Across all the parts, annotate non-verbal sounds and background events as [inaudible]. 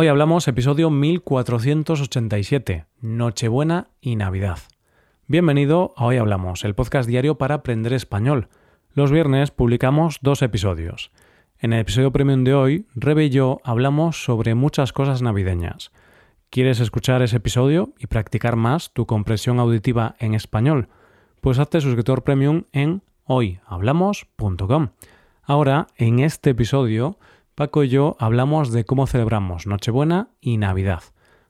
Hoy hablamos episodio 1487, Nochebuena y Navidad. Bienvenido a Hoy Hablamos, el podcast diario para aprender español. Los viernes publicamos dos episodios. En el episodio premium de hoy, Rebe y yo hablamos sobre muchas cosas navideñas. ¿Quieres escuchar ese episodio y practicar más tu compresión auditiva en español? Pues hazte suscriptor premium en hoyhablamos.com. Ahora, en este episodio, Paco y yo hablamos de cómo celebramos Nochebuena y Navidad.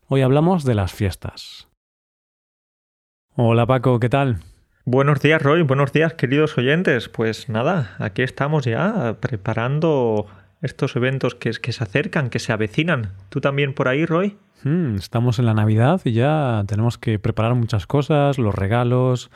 Hoy hablamos de las fiestas. Hola Paco, ¿qué tal? Buenos días Roy, buenos días queridos oyentes. Pues nada, aquí estamos ya preparando estos eventos que, que se acercan, que se avecinan. ¿Tú también por ahí, Roy? Hmm, estamos en la Navidad y ya tenemos que preparar muchas cosas, los regalos.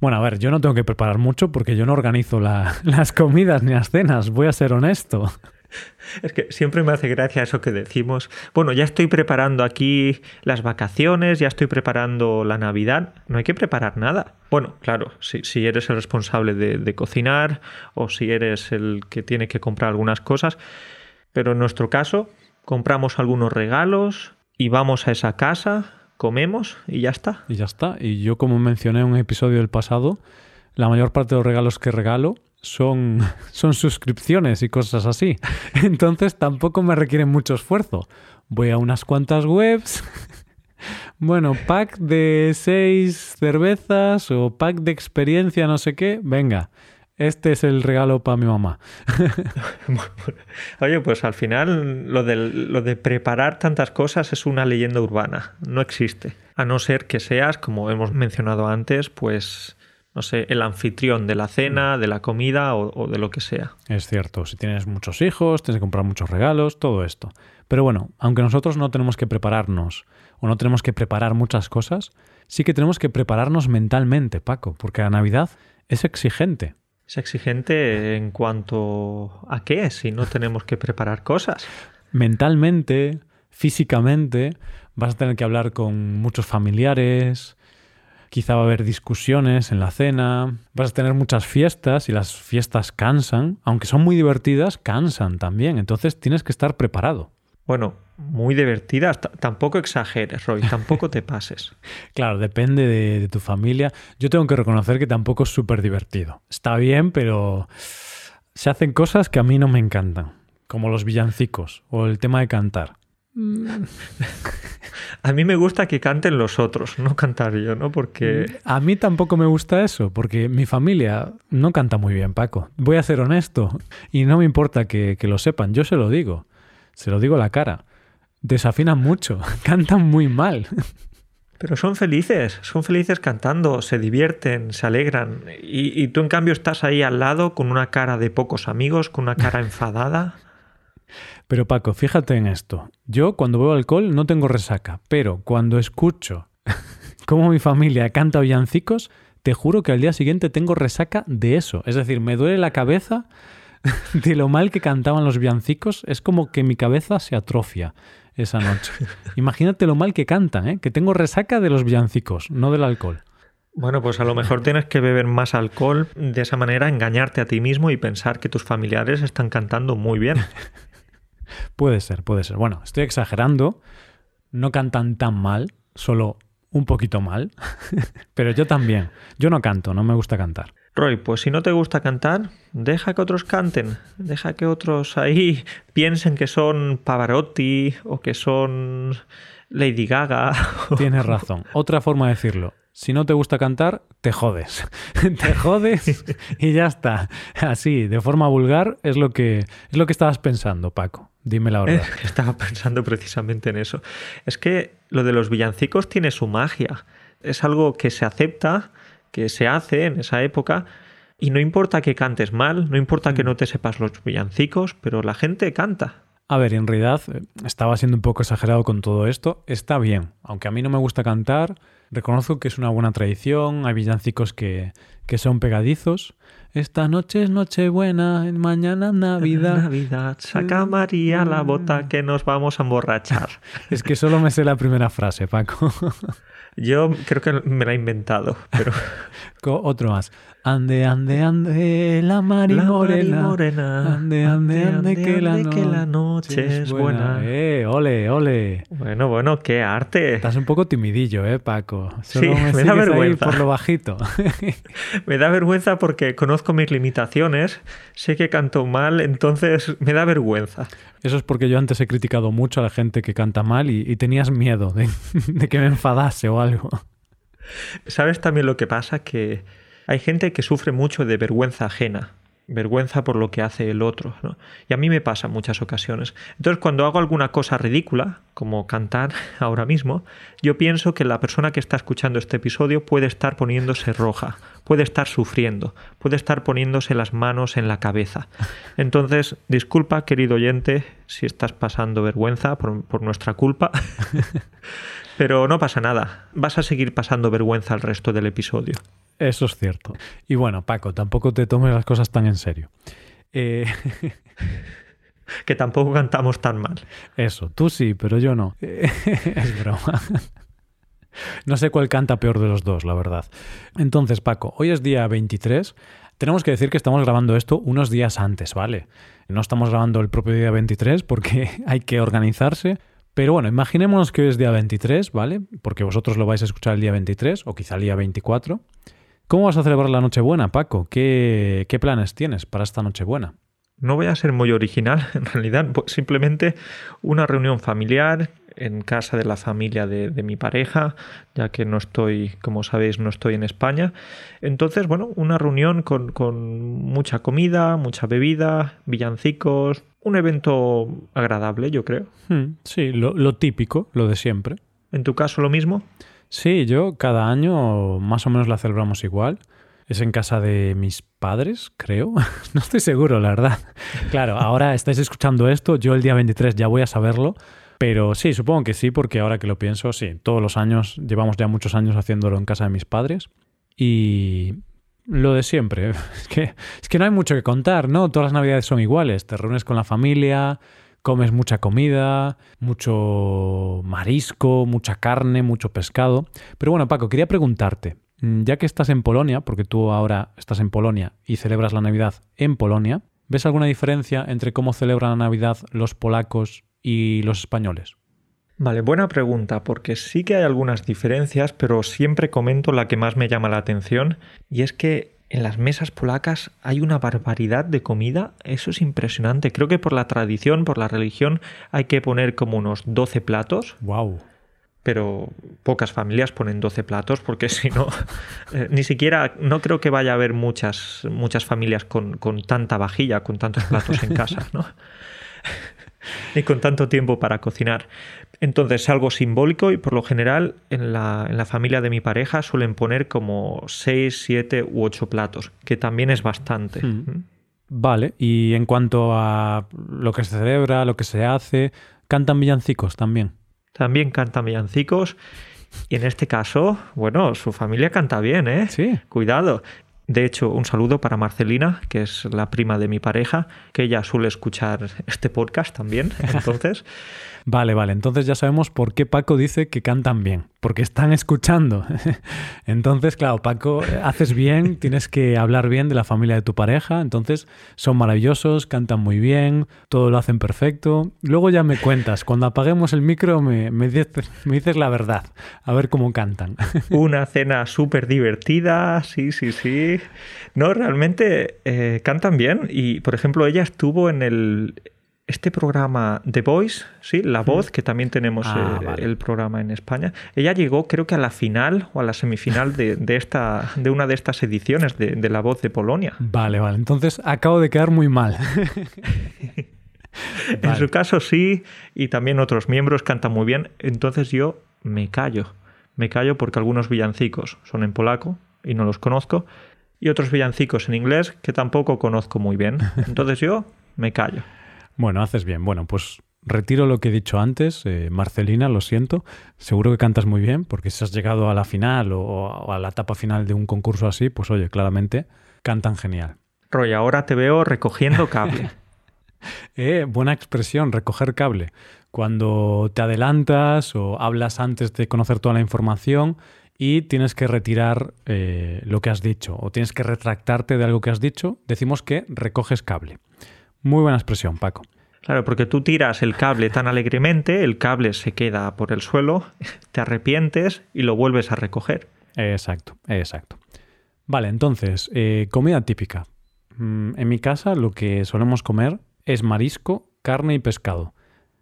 Bueno, a ver, yo no tengo que preparar mucho porque yo no organizo [laughs] las comidas ni las cenas, voy a ser honesto. [laughs] Es que siempre me hace gracia eso que decimos. Bueno, ya estoy preparando aquí las vacaciones, ya estoy preparando la Navidad. No hay que preparar nada. Bueno, claro, si, si eres el responsable de, de cocinar o si eres el que tiene que comprar algunas cosas. Pero en nuestro caso, compramos algunos regalos y vamos a esa casa, comemos y ya está. Y ya está. Y yo, como mencioné en un episodio del pasado, la mayor parte de los regalos que regalo son, [laughs] son suscripciones y cosas así. [laughs] Entonces tampoco me requieren mucho esfuerzo. Voy a unas cuantas webs. [laughs] Bueno, pack de seis cervezas o pack de experiencia, no sé qué. Venga, este es el regalo para mi mamá. Oye, pues al final lo de, lo de preparar tantas cosas es una leyenda urbana. No existe. A no ser que seas, como hemos mencionado antes, pues no sé, el anfitrión de la cena, de la comida o, de lo que sea. Es cierto, si tienes muchos hijos, tienes que comprar muchos regalos, todo esto. Pero bueno, aunque nosotros no tenemos que prepararnos o no tenemos que preparar muchas cosas, sí que tenemos que prepararnos mentalmente, Paco, porque la Navidad es exigente. Es exigente en cuanto a qué, si no tenemos que preparar cosas. Mentalmente, físicamente, vas a tener que hablar con muchos familiares, quizá va a haber discusiones en la cena, vas a tener muchas fiestas y las fiestas cansan, aunque son muy divertidas, cansan también, entonces tienes que estar preparado. Bueno, muy divertidas, tampoco exageres, Roy, tampoco te [laughs] pases. claro, depende de, de, tu familia. Yo tengo que reconocer que tampoco es súper divertido. Está bien, pero se hacen cosas que a mí no me encantan, como los villancicos o el tema de cantar. [laughs] A mí me gusta que canten los otros, no cantar yo, ¿no? Porque... A mí tampoco me gusta eso, porque mi familia no canta muy bien, Paco. Voy a ser honesto, y no me importa que, que lo sepan, yo se lo digo, se lo digo a la cara. Desafinan mucho, [laughs] cantan muy mal. Pero son felices, son felices cantando, se divierten, se alegran. Y, y, tú en cambio estás ahí al lado con una cara de pocos amigos, con una cara enfadada. Pero Paco, fíjate en esto. Yo cuando bebo alcohol no tengo resaca, pero cuando escucho [laughs] cómo mi familia canta villancicos, te juro que al día siguiente tengo resaca de eso. Es decir, me duele la cabeza [laughs] de lo mal que cantaban los villancicos. Es como que mi cabeza se atrofia esa noche. [laughs] Imagínate lo mal que cantan, ¿eh? que tengo resaca de los villancicos, no del alcohol. Bueno, pues a lo mejor tienes que beber más alcohol, de esa manera engañarte a ti mismo y pensar que tus familiares están cantando muy bien. Puede ser, puede ser. Bueno, estoy exagerando. No cantan tan mal, solo un poquito mal. [laughs] Pero yo también. Yo no canto, no me gusta cantar. Roy, pues si no te gusta cantar, deja que otros canten. Deja que otros ahí [laughs] piensen que son Pavarotti o que son Lady Gaga. [laughs] Tienes razón. Otra forma de decirlo. Si no te gusta cantar, te jodes. te jodes y ya está. Así, de forma vulgar, es lo que, es lo que estabas pensando, Paco. Dime la verdad. [laughs] estaba pensando precisamente en eso. Es que lo de los villancicos tiene su magia. Es algo que se acepta, que se hace en esa época. Y no importa que cantes mal, no importa que mm. no te sepas los villancicos, pero la gente canta. A ver, en realidad eh, estaba siendo un poco exagerado con todo esto. Está bien, aunque a mí no me gusta cantar, reconozco que es una buena tradición, hay villancicos que, que son pegadizos, Esta noche es Nochebuena, mañana Navidad. Navidad, saca María la bota que nos vamos a emborrachar. [laughs] Es que solo me sé la primera frase, Paco. Yo creo que me la he inventado, pero... [laughs] Otro más. Ande, ande, ande, la mari morena. Ande, ande, ande, que, la noche es buena. Eh, ole, ole. Bueno, bueno, qué arte. Estás un poco timidillo, eh, Paco. sí, me, da vergüenza. por lo bajito. [laughs] me da vergüenza porque conozco mis limitaciones, sé que canto mal, entonces me da vergüenza. Eso es porque yo antes he criticado mucho a la gente que canta mal y, tenías miedo de, [laughs] de que me enfadase o algo. ¿Sabes también lo que pasa? Que hay gente que sufre mucho de vergüenza ajena, vergüenza por lo que hace el otro. ¿no? Y a mí me pasa en muchas ocasiones. Entonces, cuando hago alguna cosa ridícula, como cantar [laughs] ahora mismo, yo pienso que la persona que está escuchando este episodio puede estar poniéndose roja, puede estar sufriendo, puede estar poniéndose las manos en la cabeza. Entonces, disculpa, querido oyente, si estás pasando vergüenza por, por nuestra culpa. [laughs] Pero no pasa nada. Vas a seguir pasando vergüenza el resto del episodio. Eso es cierto. Y bueno, Paco, tampoco te tomes las cosas tan en serio. Eh, [laughs] que tampoco cantamos tan mal. Eso, tú sí, pero yo no. [laughs] es broma. No sé cuál canta peor de los dos, la verdad. Entonces, Paco, hoy es día 23. Tenemos que decir que estamos grabando esto unos días antes, ¿vale? No estamos grabando el propio día 23 porque [laughs] hay que organizarse. Pero bueno, imaginémonos que hoy es día 23, ¿vale? Porque vosotros lo vais a escuchar el día 23 o quizá el día 24. ¿Cómo vas a celebrar la Nochebuena, Paco? ¿Qué, ¿Qué, planes tienes para esta Nochebuena? No voy a ser muy original, [laughs] en realidad, simplemente una reunión familiar en casa de la familia de, de, mi pareja, ya que no estoy, como sabéis, no estoy en España. Entonces, bueno, una reunión con, con mucha comida, mucha bebida, villancicos, un evento agradable, yo creo. Hmm, sí, lo, lo típico, lo de siempre. ¿En tu caso lo mismo? Sí, yo cada año más o menos la celebramos igual. Es en casa de mis padres, creo. [laughs] no estoy seguro, la verdad. [laughs] Claro, ahora estáis escuchando esto, yo el día 23 ya voy a saberlo. Pero sí, supongo que sí, porque ahora que lo pienso, sí, todos los años, llevamos ya muchos años haciéndolo en casa de mis padres. Y lo de siempre, [laughs] es que, es que no hay mucho que contar, ¿no? Todas las navidades son iguales, te reúnes con la familia, comes mucha comida, mucho marisco, mucha carne, mucho pescado. Pero bueno, Paco, quería preguntarte, mm, ya que estás en Polonia, porque tú ahora estás en Polonia y celebras la Navidad en Polonia, ¿ves alguna diferencia entre cómo celebran la Navidad los polacos y los españoles? Vale, buena pregunta, porque sí que hay algunas diferencias, pero siempre comento la que más me llama la atención, y es que en las mesas polacas hay una barbaridad de comida, eso es impresionante. Creo que por la tradición, por la religión, hay que poner como unos 12 platos. Wow. Pero pocas familias ponen 12 platos porque [laughs] si no, eh, ni siquiera, no creo que vaya a haber muchas, muchas familias con, con tanta vajilla, con tantos platos en [laughs] casa, ¿no? [laughs] ni con tanto tiempo para cocinar. Entonces es algo simbólico y por lo general en la, en la familia de mi pareja suelen poner como 6, 7 u 8 platos, que también es bastante. Hmm. ¿Mm? Vale, y en cuanto a lo que se celebra, lo que se hace, ¿cantan villancicos también? También cantan villancicos. Y en este caso, bueno, su familia canta bien, ¿eh? Sí. Cuidado. De hecho, un saludo para Marcelina, que es la prima de mi pareja, que ella suele escuchar este podcast también. [laughs] Entonces, Vale, vale. Entonces ya sabemos por qué Paco dice que cantan bien. Porque están escuchando. [laughs] Entonces, claro, Paco, haces bien, [laughs] tienes que hablar bien de la familia de tu pareja. Entonces, son maravillosos, cantan muy bien, todo lo hacen perfecto. Luego ya me cuentas, cuando apaguemos el micro me, me, dices, la verdad. A ver cómo cantan. Una cena súper divertida, sí, sí, sí. No, realmente eh, cantan bien. Y, por ejemplo, ella estuvo en el este programa The Voice, sí, La Voz, que también tenemos ah, eh, el programa en España, ella llegó creo que a la final o a la semifinal de, esta, de una de estas ediciones de, La Voz de Polonia. Vale, vale. Entonces acabo de quedar muy mal. [laughs] En su caso sí, y también otros miembros cantan muy bien. Entonces yo me callo. Me callo porque algunos villancicos son en polaco y no los conozco, y otros villancicos en inglés que tampoco conozco muy bien. [laughs] Entonces yo me callo. Bueno, haces bien. Bueno, pues retiro lo que he dicho antes. Eh, Marcelina, lo siento. Seguro que cantas muy bien, porque si has llegado a la final o, a la etapa final de un concurso así, pues oye, claramente cantan genial. Roy, ahora te veo recogiendo cable. [laughs] eh, buena expresión, recoger cable. Cuando te adelantas o hablas antes de conocer toda la información y tienes que retirar eh, lo que has dicho o tienes que retractarte de algo que has dicho, decimos que recoges cable. Muy buena expresión, Paco. Claro, porque tú tiras el cable tan alegremente, el cable se queda por el suelo, [laughs] te arrepientes y lo vuelves a recoger. Exacto, exacto. Vale, entonces, eh, comida típica. Mm, en mi casa lo que solemos comer es marisco, carne y pescado.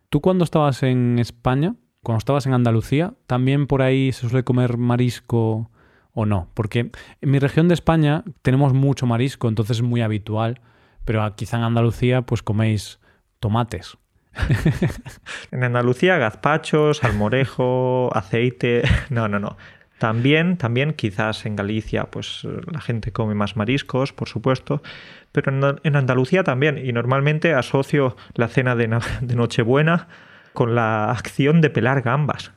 ¿Tú cuando estabas en España, cuando estabas en Andalucía, también por ahí se suele comer marisco o no? Porque en mi región de España tenemos mucho marisco, entonces es muy habitual, pero quizá en Andalucía pues coméis tomates. [laughs] en Andalucía gazpachos, salmorejo, aceite. [laughs] No, no, no. También, también quizás en Galicia, pues la gente come más mariscos, por supuesto, pero en, Andalucía también. Y normalmente asocio la cena de, Nochebuena con la acción de pelar gambas.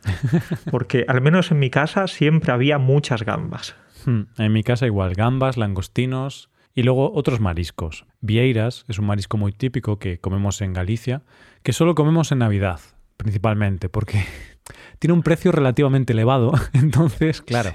Porque al menos en mi casa siempre había muchas gambas. Hmm, en mi casa igual, gambas, langostinos y luego otros mariscos. Vieiras es un marisco muy típico que comemos en Galicia, que solo comemos en Navidad, principalmente, porque [laughs] tiene un precio relativamente elevado, [laughs] entonces, claro,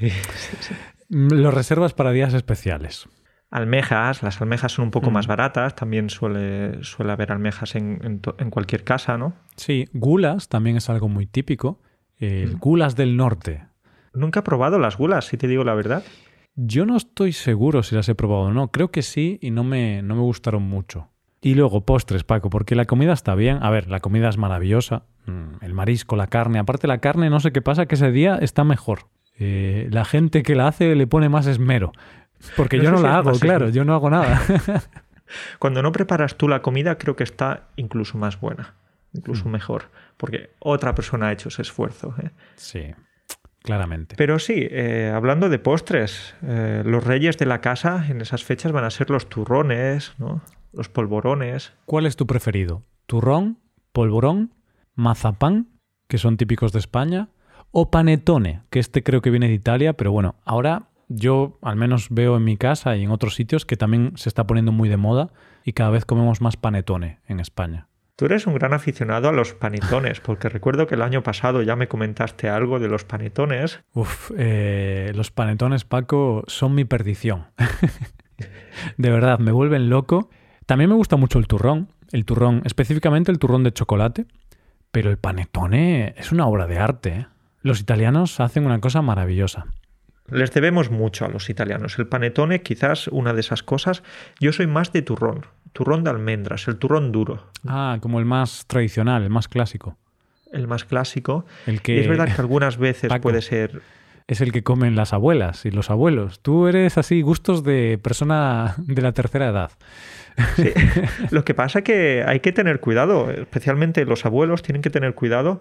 lo reservas para días especiales. Almejas, las almejas son un poco mm. más baratas, también suele, suele haber almejas en, cualquier casa, ¿no? Sí, gulas también es algo muy típico. Mm. Gulas del norte. Nunca he probado las gulas, si te digo la verdad. Yo no estoy seguro si las he probado o no. Creo que sí y no me, no me gustaron mucho. Y luego postres, Paco, porque la comida está bien. A ver, la comida es maravillosa. Mm, el marisco, la carne. Aparte la carne, no sé qué pasa, que ese día está mejor. Eh, la gente que la hace le pone más esmero. Porque yo no la hago, claro, yo no hago nada. [laughs] Cuando no preparas tú la comida, creo que está incluso más buena, incluso mm. mejor, porque otra persona ha hecho ese esfuerzo. ¿eh? Sí, claramente. Pero sí, eh, hablando de postres, los reyes de la casa en esas fechas van a ser los turrones, ¿no? los polvorones. ¿Cuál es tu preferido? ¿Turrón, polvorón, mazapán, que son típicos de España, o panetone, que este creo que viene de Italia, pero bueno, ahora yo al menos veo en mi casa y en otros sitios que también se está poniendo muy de moda y cada vez comemos más panetone en España. Tú eres un gran aficionado a los panetones, porque recuerdo que el año pasado ya me comentaste algo de los panetones. Uf, eh, los panetones, Paco, son mi perdición. [laughs] de verdad, me vuelven loco también me gusta mucho el turrón, el turrón, específicamente el turrón de chocolate, pero el panetone es una obra de arte. ¿eh? Los italianos hacen una cosa maravillosa. Les debemos mucho a los italianos. El panetone, quizás una de esas cosas. Yo soy más de turrón, turrón de almendras, el turrón duro. Ah, como el más tradicional, el más clásico. El más clásico. El que... es verdad que [laughs] algunas veces puede ser es el que comen las abuelas y los abuelos. Tú eres así gustos de persona de la tercera edad. [laughs] Lo que pasa es que hay que tener cuidado, especialmente los abuelos tienen que tener cuidado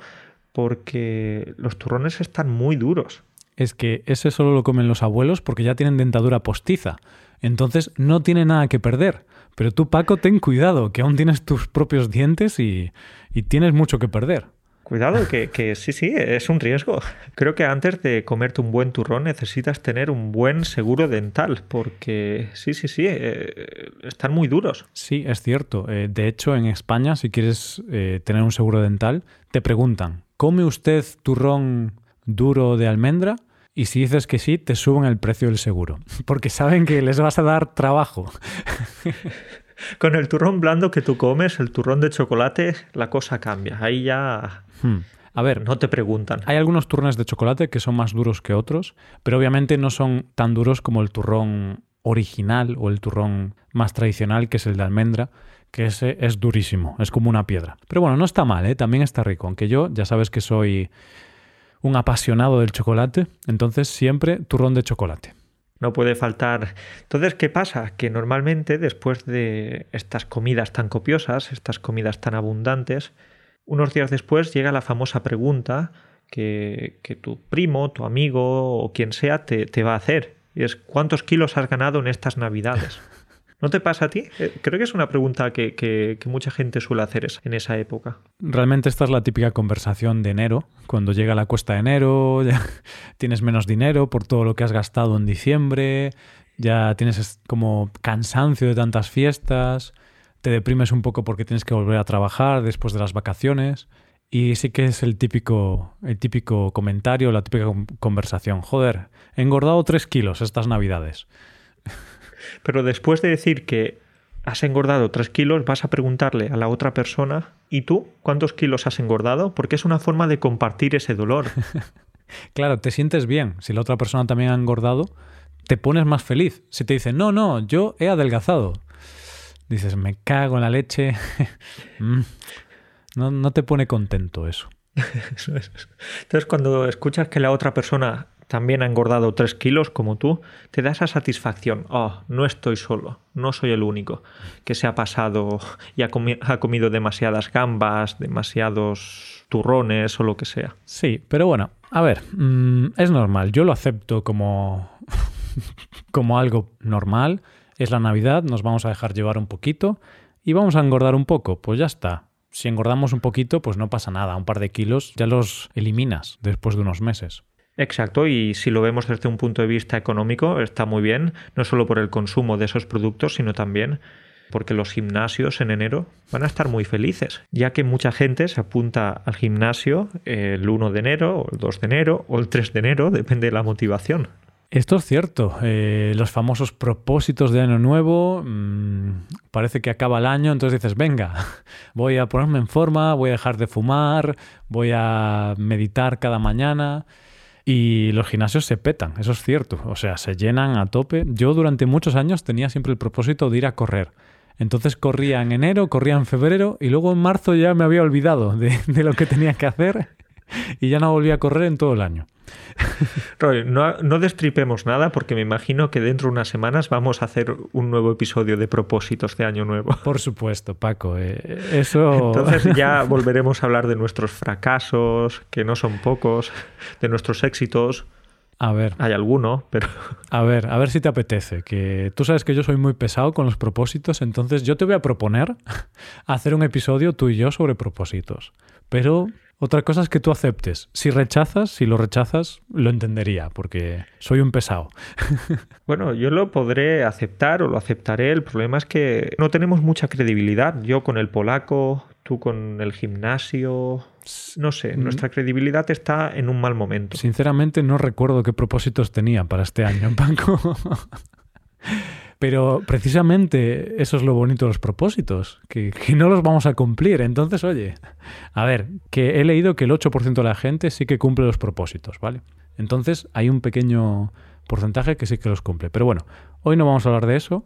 porque los turrones están muy duros. Es que ese solo lo comen los abuelos porque ya tienen dentadura postiza. Entonces no tiene nada que perder. Pero tú, Paco, ten cuidado, que aún tienes tus propios dientes y, y tienes mucho que perder. Cuidado, que, sí, sí, es un riesgo. Creo que antes de comerte un buen turrón necesitas tener un buen seguro dental, porque sí, sí, sí, eh, están muy duros. Sí, es cierto. Eh, de hecho, en España, si quieres eh, tener un seguro dental, te preguntan, ¿come usted turrón duro de almendra? Y si dices que sí, te suben el precio del seguro, [laughs] porque saben que les vas a dar trabajo. [laughs] Con el turrón blando que tú comes, el turrón de chocolate, la cosa cambia. Ahí ya... Hmm. A ver, no te preguntan. Hay algunos turrones de chocolate que son más duros que otros, pero obviamente no son tan duros como el turrón original o el turrón más tradicional, que es el de almendra, que ese es durísimo, es como una piedra. Pero bueno, no está mal, ¿eh? también está rico, aunque yo ya sabes que soy un apasionado del chocolate, entonces siempre turrón de chocolate. No puede faltar. Entonces, ¿qué pasa? Que normalmente después de estas comidas tan copiosas, estas comidas tan abundantes, unos días después llega la famosa pregunta que, tu primo, tu amigo o quien sea te, te va a hacer. Y es ¿cuántos kilos has ganado en estas navidades? [laughs] ¿No te pasa a ti? Eh, creo que es una pregunta que, mucha gente suele hacer en esa época. Realmente esta es la típica conversación de enero, cuando llega la cuesta de enero, [laughs] tienes menos dinero por todo lo que has gastado en diciembre, ya tienes como cansancio de tantas fiestas, te deprimes un poco porque tienes que volver a trabajar después de las vacaciones. Y sí que es el típico, el típico comentario, la típica conversación. Joder, he engordado tres kilos estas navidades. [laughs] Pero después de decir que has engordado tres kilos, vas a preguntarle a la otra persona, ¿y tú cuántos kilos has engordado? Porque es una forma de compartir ese dolor. [laughs] claro, te sientes bien. Si la otra persona también ha engordado, te pones más feliz. Si te dice, no, no, yo he adelgazado. Dices, me cago en la leche. [laughs] Mm. no, no te pone contento eso. [laughs] Entonces, cuando escuchas que la otra persona también ha engordado 3 kilos como tú, te da esa satisfacción. Oh, no estoy solo, no soy el único que se ha pasado y ha, comido demasiadas gambas, demasiados turrones o lo que sea. Sí, pero bueno, a ver, mm, es normal, yo lo acepto como, [laughs] como algo normal. Es la Navidad, nos vamos a dejar llevar un poquito y vamos a engordar un poco, pues ya está. Si engordamos un poquito, pues no pasa nada, un par de kilos ya los eliminas después de unos meses. Exacto, y si lo vemos desde un punto de vista económico, está muy bien, no solo por el consumo de esos productos, sino también porque los gimnasios en enero van a estar muy felices, ya que mucha gente se apunta al gimnasio el 1 de enero, o el 2 de enero, o el 3 de enero, depende de la motivación. Esto es cierto. Eh, los famosos propósitos de año nuevo, mmm, parece que acaba el año, entonces dices, venga, [laughs] voy a ponerme en forma, voy a dejar de fumar, voy a meditar cada mañana. Y los gimnasios se petan, eso es cierto. O sea, se llenan a tope. Yo durante muchos años tenía siempre el propósito de ir a correr. Entonces corría en enero, corría en febrero y luego en marzo ya me había olvidado de, de lo que tenía que hacer y ya no volví a correr en todo el año. [laughs] Roy, no, destripemos nada porque me imagino que dentro de unas semanas vamos a hacer un nuevo episodio de propósitos de Año Nuevo. Por supuesto, Paco. Eh, [laughs] eso. Entonces ya [laughs] volveremos a hablar de nuestros fracasos, que no son pocos, de nuestros éxitos. A ver. Hay alguno, pero. A ver, a ver si te apetece. Que tú sabes que yo soy muy pesado con los propósitos, entonces yo te voy a proponer hacer un episodio tú y yo sobre propósitos. Pero otra cosa es que tú aceptes. Si rechazas, si lo rechazas, lo entendería, porque soy un pesado. [laughs] bueno, yo lo podré aceptar o lo aceptaré. El problema es que no tenemos mucha credibilidad. Yo con el polaco, tú con el gimnasio. No sé, mm. nuestra credibilidad está en un mal momento. Sinceramente no recuerdo qué propósitos tenía para este año, [laughs] Paco. Pero precisamente eso es lo bonito de los propósitos, que, no los vamos a cumplir. Entonces, oye, a ver, que he leído que el 8% de la gente sí que cumple los propósitos, ¿vale? Entonces hay un pequeño porcentaje que sí que los cumple. Pero bueno, hoy no vamos a hablar de eso.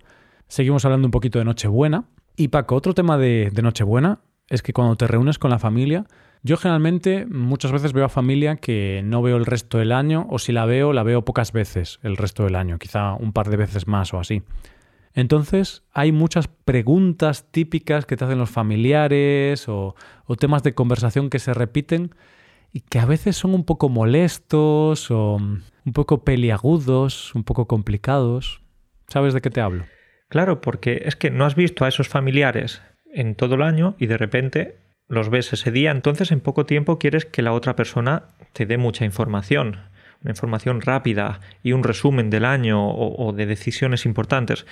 Seguimos hablando un poquito de Nochebuena. Y Paco, otro tema de, de Nochebuena es que cuando te reúnes con la familia, yo generalmente muchas veces veo a familia que no veo el resto del año o si la veo, la veo pocas veces el resto del año, quizá un par de veces más o así. Entonces hay muchas preguntas típicas que te hacen los familiares o, temas de conversación que se repiten y que a veces son un poco molestos o un poco peliagudos, un poco complicados. ¿Sabes de qué te hablo? Claro, porque es que no has visto a esos familiares en todo el año y de repente los ves ese día, entonces en poco tiempo quieres que la otra persona te dé mucha información, una información rápida y un resumen del año o, de decisiones importantes.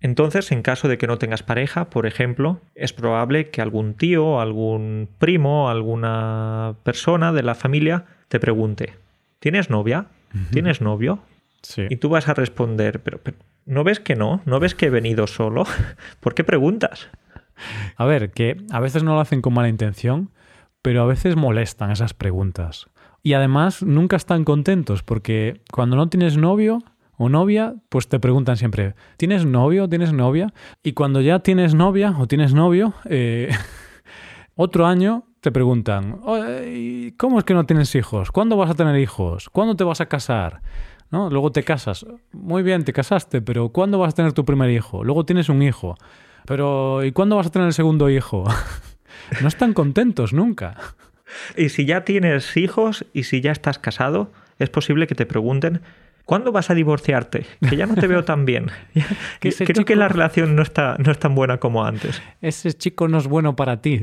Entonces, en caso de que no tengas pareja, por ejemplo, es probable que algún tío, algún primo, alguna persona de la familia te pregunte, ¿tienes novia? ¿Tienes novio? Sí. Y tú vas a responder, pero, pero ¿no ves que no? ¿No ves que he venido solo? [laughs] ¿Por qué preguntas? A ver, que a veces no lo hacen con mala intención, pero a veces molestan esas preguntas. Y además nunca están contentos porque cuando no tienes novio o novia, pues te preguntan siempre, ¿tienes novio? ¿Tienes novia? Y cuando ya tienes novia o tienes novio, eh, [laughs] otro año te preguntan, ¿cómo es que no tienes hijos? ¿Cuándo vas a tener hijos? ¿Cuándo te vas a casar? ¿No? Luego te casas. Muy bien, te casaste, pero ¿cuándo vas a tener tu primer hijo? Luego tienes un hijo. Pero ¿y cuándo vas a tener el segundo hijo? [laughs] no están contentos nunca. Y si ya tienes hijos y si ya estás casado, es posible que te pregunten ¿cuándo vas a divorciarte? Que ya no te veo tan bien. [laughs] [laughs] Creo que la relación no está, no es tan buena como antes. Ese chico no es bueno para ti.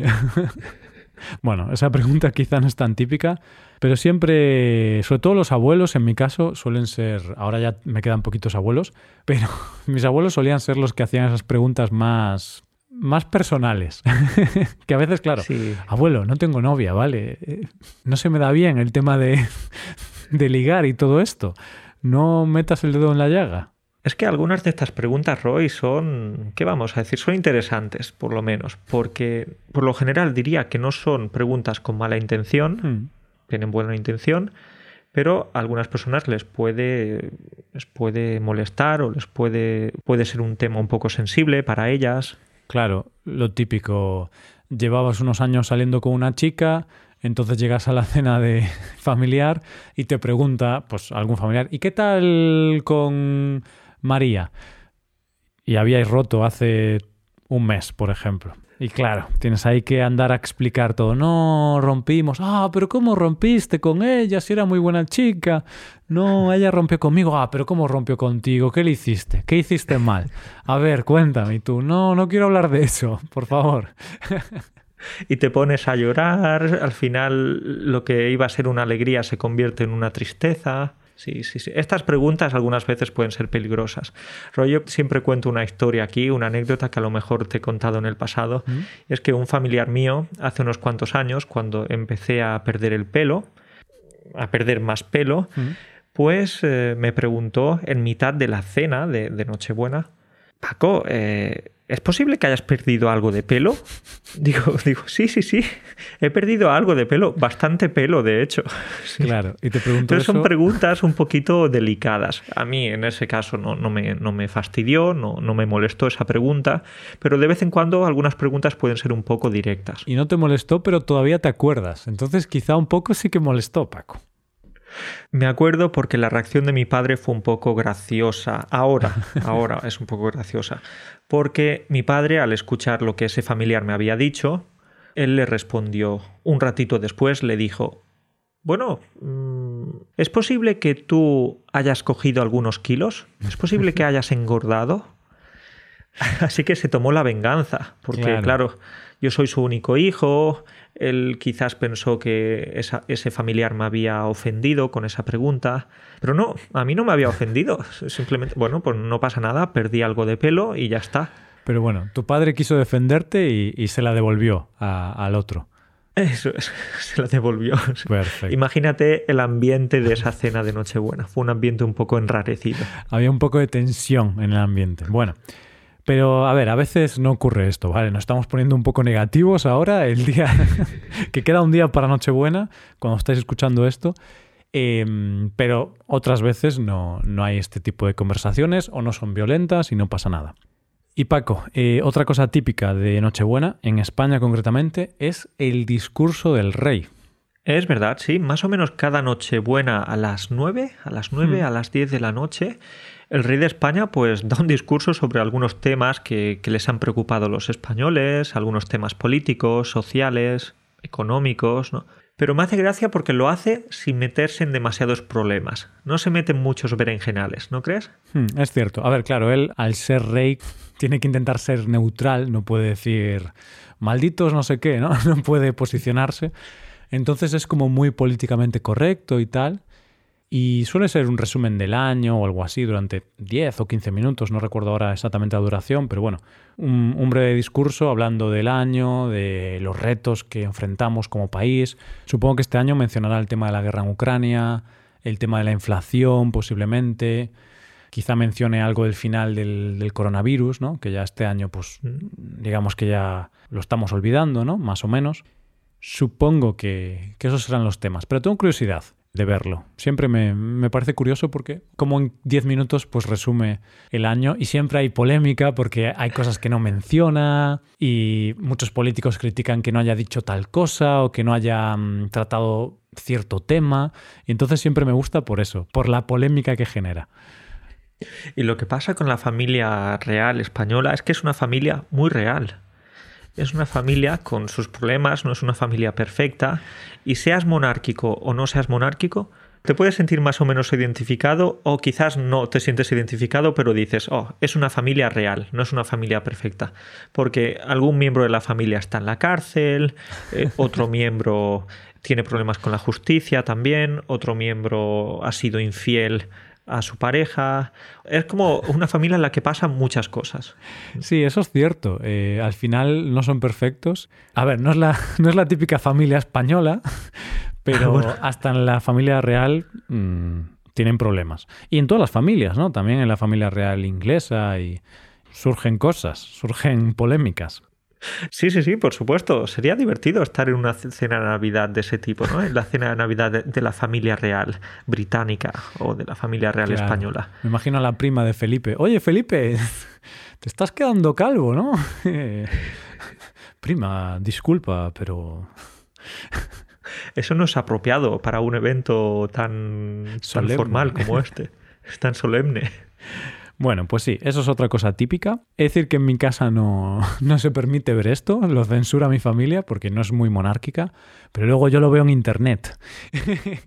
bueno, esa pregunta quizá no es tan típica, pero siempre, sobre todo los abuelos, en mi caso, suelen ser, ahora ya me quedan poquitos abuelos, [laughs] pero mis abuelos solían ser los que hacían esas preguntas más, más personales. [laughs] que a veces, claro, abuelo, no tengo novia, ¿vale? No se me da bien el tema de, [laughs] de ligar y todo esto. No metas el dedo en la llaga. Es que algunas de estas preguntas, Roy, son, ¿qué vamos a decir? Son interesantes, por lo menos, porque por lo general diría que no son preguntas con mala intención, hmm. Tienen buena intención, pero a algunas personas les puede, les puede molestar o les puede, puede ser un tema un poco sensible para ellas. Claro, lo típico. Llevabas unos años saliendo con una chica, entonces llegas a la cena de [laughs] familiar y te pregunta, pues algún familiar, ¿y qué tal con María? Y habíais roto hace un mes, por ejemplo. Y claro, tienes ahí que andar a explicar todo. No, rompimos. Ah, pero ¿cómo rompiste con ella? Si era muy buena chica. No, ella rompió conmigo. Ah, pero ¿cómo rompió contigo? ¿Qué le hiciste? ¿Qué hiciste mal? A ver, cuéntame. Tú, no, no quiero hablar de eso, por favor. [laughs] y te pones a llorar. Al final, lo que iba a ser una alegría se convierte en una tristeza. Sí, sí, sí. Estas preguntas algunas veces pueden ser peligrosas. Rollo siempre cuento una historia aquí, una anécdota que a lo mejor te he contado en el pasado. Es que un familiar mío, hace unos cuantos años, cuando empecé a perder el pelo, a perder más pelo, pues eh, me preguntó en mitad de la cena de, de Nochebuena, Paco, eh, ¿es posible que hayas perdido algo de pelo? Digo, [laughs] digo, sí, sí, sí, he perdido algo de pelo, bastante pelo, de hecho. [laughs] Claro, y te pregunto son preguntas un poquito delicadas. A mí, en ese caso, no, no, me, no me, fastidió, no, no me molestó esa pregunta, pero de vez en cuando algunas preguntas pueden ser un poco directas. Y no te molestó, pero todavía te acuerdas. Entonces quizá un poco sí que molestó, Paco. Me acuerdo porque la reacción de mi padre fue un poco graciosa. Ahora, [laughs] ahora es un poco graciosa. Porque mi padre, al escuchar lo que ese familiar me había dicho, él le respondió. Un ratito después le dijo, bueno, mm, ¿es posible que tú hayas cogido algunos kilos? ¿Es posible que [laughs] hayas engordado? Así que se tomó la venganza, porque claro yo soy su único hijo, él quizás pensó que ese familiar me había ofendido con esa pregunta, pero no, a mí no me había ofendido, [laughs] simplemente, bueno, pues no pasa nada, perdí algo de pelo y ya está. Pero bueno, tu padre quiso defenderte y, se la devolvió al otro. Eso es, [laughs] se la devolvió. Perfecto. Imagínate el ambiente de esa cena de Nochebuena. Fue un ambiente un poco enrarecido. Había un poco de tensión en el ambiente. Bueno, pero a ver, a veces no ocurre esto, ¿vale? Nos estamos poniendo un poco negativos ahora, el día [laughs] que queda un día para Nochebuena, cuando estáis escuchando esto. Em, pero otras veces no, no, hay este tipo de conversaciones o no son violentas y no pasa nada. Y Paco, eh, otra cosa típica de Nochebuena, en España concretamente, es el discurso del rey. Es verdad, sí, más o menos cada Nochebuena a las 9, a las 9, hmm. a las 10 de la noche, el rey de España pues da un discurso sobre algunos temas que, les han preocupado los españoles, algunos temas políticos, sociales, económicos, ¿no? Pero me hace gracia porque lo hace sin meterse en demasiados problemas. No se mete en muchos berenjenales, ¿no crees? Hmm, es cierto. A ver, claro, él al ser rey tiene que intentar ser neutral, no puede decir malditos no sé qué, ¿no? [laughs] No puede posicionarse. Entonces es como muy políticamente correcto y tal. Y suele ser un resumen del año o algo así durante 10 o 15 minutos, no recuerdo ahora exactamente la duración, pero bueno, un, breve discurso hablando del año, de los retos que enfrentamos como país. Supongo que este año mencionará el tema de la guerra en Ucrania, el tema de la inflación posiblemente, quizá mencione algo del final del, coronavirus, ¿no? que ya este año pues digamos que ya lo estamos olvidando, ¿no? más o menos. Supongo que, que esos serán los temas, pero tengo curiosidad de verlo. Siempre me, parece curioso porque como en 10 minutos pues resume el año y siempre hay polémica porque hay cosas que no menciona y muchos políticos critican que no haya dicho tal cosa o que no haya mm, tratado cierto tema y entonces siempre me gusta por eso, por la polémica que genera. Y lo que pasa con la familia real española es que es una familia muy real es una familia con sus problemas, no es una familia perfecta, y seas monárquico o no seas monárquico, te puedes sentir más o menos identificado o quizás no te sientes identificado, pero dices, oh, es una familia real, no es una familia perfecta, porque algún miembro de la familia está en la cárcel, eh, [laughs] otro miembro tiene problemas con la justicia también, otro miembro ha sido infiel a su pareja. Es como una familia en la que pasan muchas cosas. Sí, eso es cierto. Eh, al final no son perfectos. A ver, no es la, [laughs] no es la típica familia española, [laughs] pero hasta en la familia real mm, tienen problemas. Y en todas las familias, ¿no? También en la familia real inglesa y surgen cosas, surgen polémicas. Sí, sí, sí, por supuesto. Sería divertido estar en una cena de Navidad de ese tipo, ¿no? En la cena de Navidad de, la familia real británica o de la familia real española. Me imagino a la prima de Felipe. Oye, Felipe, [laughs] te estás quedando calvo, ¿no? [laughs] prima, disculpa, pero... Eso no es apropiado para un evento tan, tan formal como este. Es tan solemne. [laughs] Bueno, pues sí, eso es otra cosa típica. Es decir, que en mi casa no, [laughs] no se permite ver esto, lo censura mi familia porque no es muy monárquica, pero luego yo lo veo en internet. [laughs]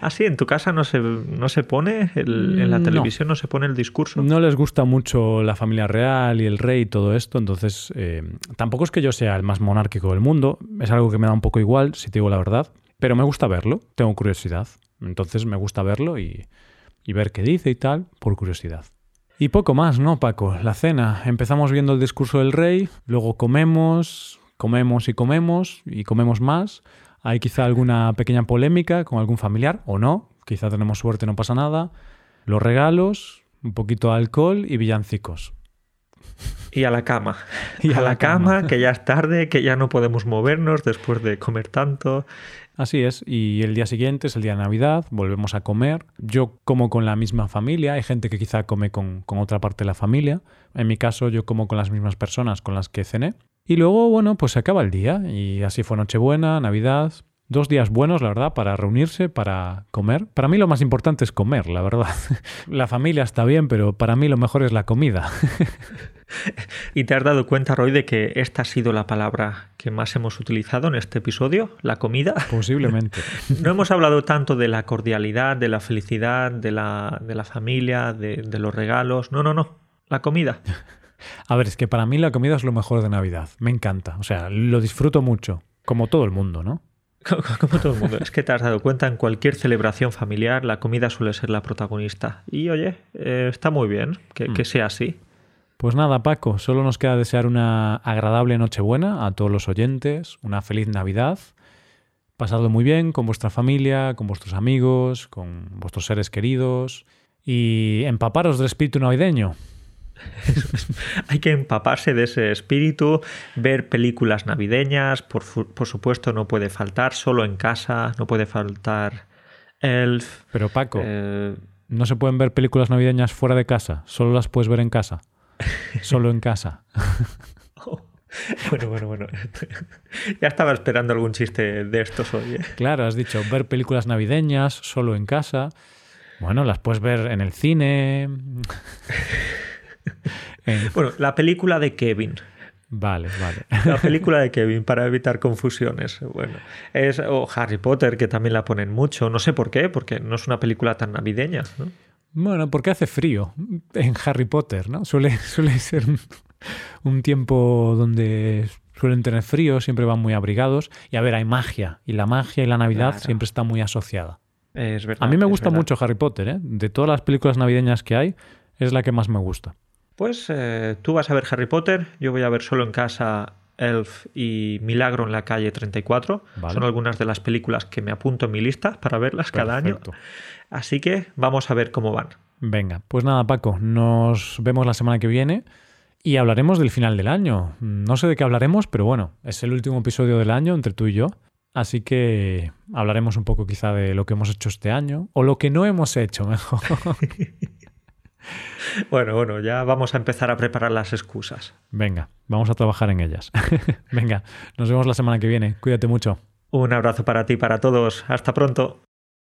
¿Ah, sí? ¿En tu casa no se, no se pone, en la televisión no. se pone el discurso? No les gusta mucho la familia real y el rey y todo esto, entonces eh, tampoco es que yo sea el más monárquico del mundo, es algo que me da un poco igual, si te digo la verdad, pero me gusta verlo, tengo curiosidad, entonces me gusta verlo y, y ver qué dice y tal, por curiosidad. Y poco más, ¿no, Paco? La cena. Empezamos viendo el discurso del rey, luego comemos, comemos y comemos y comemos más. Hay quizá alguna pequeña polémica con algún familiar o no. Quizá tenemos suerte, no pasa nada. Los regalos, un poquito de alcohol y villancicos. Y a la cama. [laughs] Y a, la, cama, que ya es tarde, que ya no podemos movernos después de comer tanto. Así es, y el día siguiente es el día de Navidad, volvemos a comer. Yo como con la misma familia, hay gente que quizá come con, con, otra parte de la familia. En mi caso, yo como con las mismas personas con las que cené. Y luego, bueno, pues se acaba el día, y así fue Nochebuena, Navidad. Dos días buenos, la verdad, para reunirse, para comer. Para mí lo más importante es comer, la verdad. [laughs] la familia está bien, pero para mí lo mejor es la comida. [laughs] ¿Y te has dado cuenta, Roy, de que esta ha sido la palabra que más hemos utilizado en este episodio? La comida. [laughs] Posiblemente. no hemos hablado tanto de la cordialidad, de la felicidad, de la, de la familia, de, de los regalos. No, no, no. La comida. A ver, es que para mí la comida es lo mejor de Navidad. Me encanta. O sea, lo disfruto mucho. Como todo el mundo, ¿no? [laughs] Como todo el mundo. Es que te has dado cuenta, en cualquier celebración familiar la comida suele ser la protagonista. Y oye, eh, está muy bien que, que mm. sea así. Pues nada, Paco, solo nos queda desear una agradable Nochebuena a todos los oyentes, una feliz Navidad. Pasadlo muy bien con vuestra familia, con vuestros amigos, con vuestros seres queridos y empaparos del espíritu navideño. [laughs] Hay que empaparse de ese espíritu, ver películas navideñas, por, supuesto no puede faltar, solo en casa, no puede faltar Elf. Pero Paco, eh, no se pueden ver películas navideñas fuera de casa, solo las puedes ver en casa. [laughs] Solo en casa. Bueno, bueno, bueno. [laughs] Ya estaba esperando algún chiste de estos hoy. ¿eh? Claro, has dicho ver películas navideñas solo en casa. Bueno, las puedes ver en el cine. [laughs] Bueno, la película de Kevin. Vale, vale. [laughs] La película de [laughs] Kevin para evitar confusiones. Bueno, es o Harry Potter que también la ponen mucho. No sé por qué, porque no es una película tan navideña. ¿no? Bueno, porque hace frío en Harry Potter, ¿no? Suele, suele ser un, tiempo donde suelen tener frío, siempre van muy abrigados. Y a ver, hay magia. Y la magia y la Navidad siempre está muy asociada. Es verdad, a mí me gusta mucho Harry Potter, ¿eh? De todas las películas navideñas que hay, es la que más me gusta. Pues eh, tú vas a ver Harry Potter, yo voy a ver solo en casa Elf y Milagro en la calle 34. Son algunas de las películas que me apunto en mi lista para verlas cada año. Así que vamos a ver cómo van. Venga, pues nada, Paco, nos vemos la semana que viene y hablaremos del final del año. No sé de qué hablaremos, pero bueno, es el último episodio del año entre tú y yo. Así que hablaremos un poco quizá de lo que hemos hecho este año o lo que no hemos hecho mejor. [laughs] [laughs] bueno, bueno, ya vamos a empezar a preparar las excusas. Venga, vamos a trabajar en ellas. [laughs] Venga, nos vemos la semana que viene. Cuídate mucho. Un abrazo para ti, para todos. Hasta pronto.